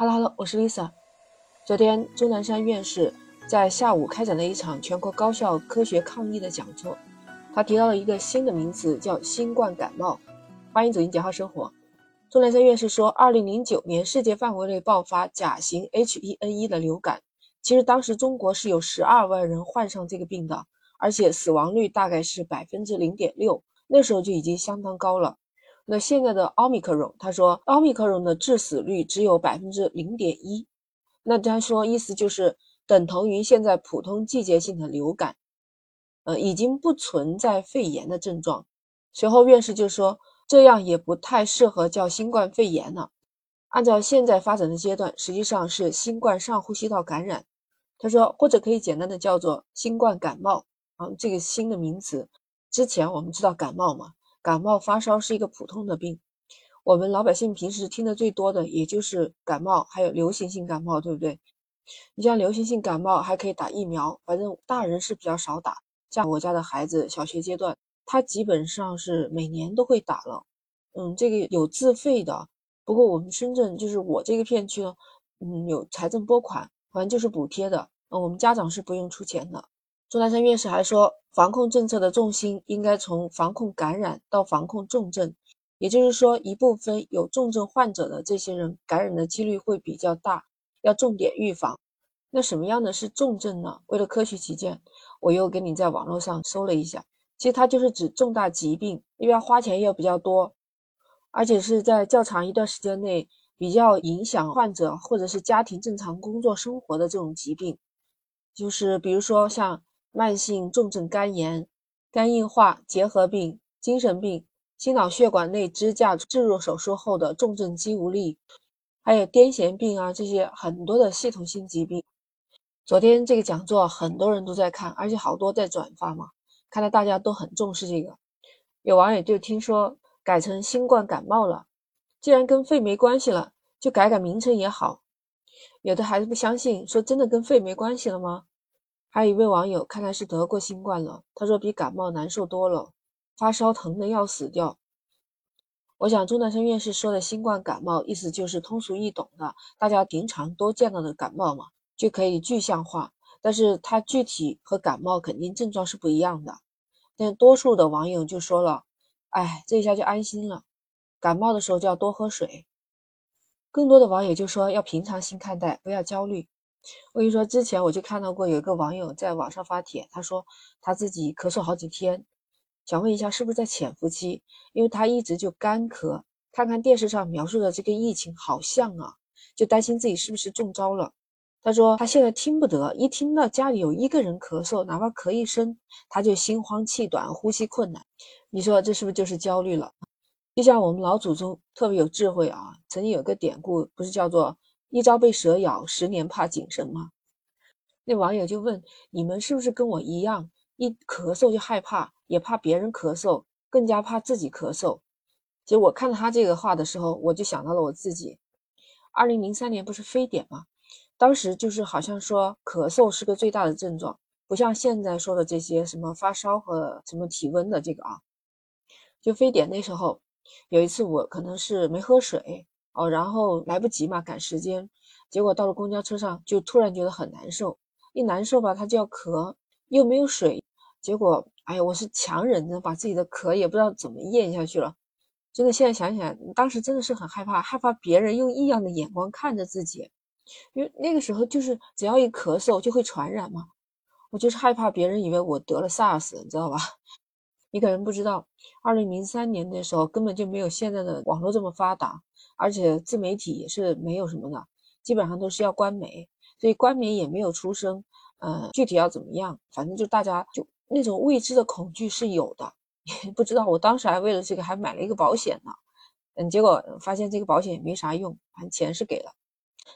哈喽哈喽我是 Lisa。昨天钟南山院士在下午开展了一场全国高校科学抗疫的讲座，他提到了一个新的名词，叫新冠感冒。欢迎走进简化生活。钟南山院士说，二零零九年世界范围内爆发甲型 H1N1 的流感，其实当时中国是有十二万人患上这个病的，而且死亡率大概是百分之零点六，那时候就已经相当高了。那现在的奥密克戎，他说奥密克戎的致死率只有百分之零点一，那他说意思就是等同于现在普通季节性的流感，呃，已经不存在肺炎的症状。随后院士就说，这样也不太适合叫新冠肺炎了。按照现在发展的阶段，实际上是新冠上呼吸道感染。他说，或者可以简单的叫做新冠感冒啊，这个新的名词。之前我们知道感冒嘛。感冒发烧是一个普通的病，我们老百姓平时听的最多的也就是感冒，还有流行性感冒，对不对？你像流行性感冒还可以打疫苗，反正大人是比较少打。像我家的孩子，小学阶段，他基本上是每年都会打了。嗯，这个有自费的，不过我们深圳就是我这个片区呢，嗯，有财政拨款，反正就是补贴的。嗯，我们家长是不用出钱的。钟南山院士还说，防控政策的重心应该从防控感染到防控重症，也就是说，一部分有重症患者的这些人感染的几率会比较大，要重点预防。那什么样的是重症呢？为了科学起见，我又给你在网络上搜了一下，其实它就是指重大疾病，因为花钱又比较多，而且是在较长一段时间内比较影响患者或者是家庭正常工作生活的这种疾病，就是比如说像。慢性重症肝炎、肝硬化、结核病、精神病、心脑血管内支架置入手术后的重症肌无力，还有癫痫病啊，这些很多的系统性疾病。昨天这个讲座很多人都在看，而且好多在转发嘛，看来大家都很重视这个。有网友就听说改成新冠感冒了，既然跟肺没关系了，就改改名称也好。有的孩子不相信，说真的跟肺没关系了吗？还有一位网友，看来是得过新冠了。他说比感冒难受多了，发烧疼的要死掉。我想钟南山院士说的新冠感冒，意思就是通俗易懂的，大家平常都见到的感冒嘛，就可以具象化。但是它具体和感冒肯定症状是不一样的。但多数的网友就说了，哎，这一下就安心了，感冒的时候就要多喝水。更多的网友就说要平常心看待，不要焦虑。我跟你说，之前我就看到过有一个网友在网上发帖，他说他自己咳嗽好几天，想问一下是不是在潜伏期，因为他一直就干咳，看看电视上描述的这个疫情好像啊，就担心自己是不是中招了。他说他现在听不得，一听到家里有一个人咳嗽，哪怕咳一声，他就心慌气短，呼吸困难。你说这是不是就是焦虑了？就像我们老祖宗特别有智慧啊，曾经有个典故，不是叫做。一朝被蛇咬，十年怕井绳吗？那网友就问：你们是不是跟我一样，一咳嗽就害怕，也怕别人咳嗽，更加怕自己咳嗽？其实我看到他这个话的时候，我就想到了我自己。二零零三年不是非典吗？当时就是好像说咳嗽是个最大的症状，不像现在说的这些什么发烧和什么体温的这个啊。就非典那时候，有一次我可能是没喝水。哦，然后来不及嘛，赶时间，结果到了公交车上就突然觉得很难受，一难受吧，他就要咳，又没有水，结果，哎呀，我是强忍着把自己的咳也不知道怎么咽下去了，真的，现在想起来，当时真的是很害怕，害怕别人用异样的眼光看着自己，因为那个时候就是只要一咳嗽就会传染嘛，我就是害怕别人以为我得了 SARS，你知道吧？你可能不知道，二零零三年的时候根本就没有现在的网络这么发达。而且自媒体也是没有什么的，基本上都是要官媒，所以官媒也没有出声。呃，具体要怎么样，反正就大家就那种未知的恐惧是有的，不知道。我当时还为了这个还买了一个保险呢，嗯，结果发现这个保险也没啥用，反正钱是给了。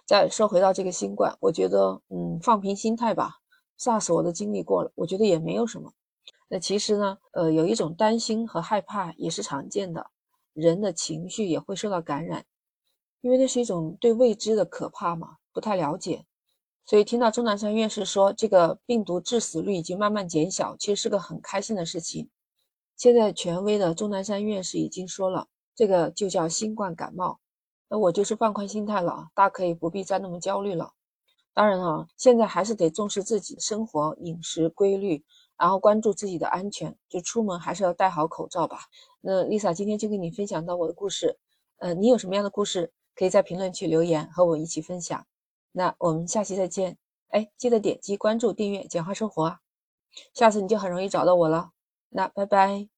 再说回到这个新冠，我觉得，嗯，放平心态吧，SARS 我都经历过了，我觉得也没有什么。那其实呢，呃，有一种担心和害怕也是常见的，人的情绪也会受到感染。因为那是一种对未知的可怕嘛，不太了解，所以听到钟南山院士说这个病毒致死率已经慢慢减小，其实是个很开心的事情。现在权威的钟南山院士已经说了，这个就叫新冠感冒。那我就是放宽心态了，大可以不必再那么焦虑了。当然啊，现在还是得重视自己生活饮食规律，然后关注自己的安全，就出门还是要戴好口罩吧。那 Lisa 今天就跟你分享到我的故事，呃，你有什么样的故事，可以在评论区留言和我一起分享。那我们下期再见，哎，记得点击关注、订阅“简化生活”，下次你就很容易找到我了。那拜拜。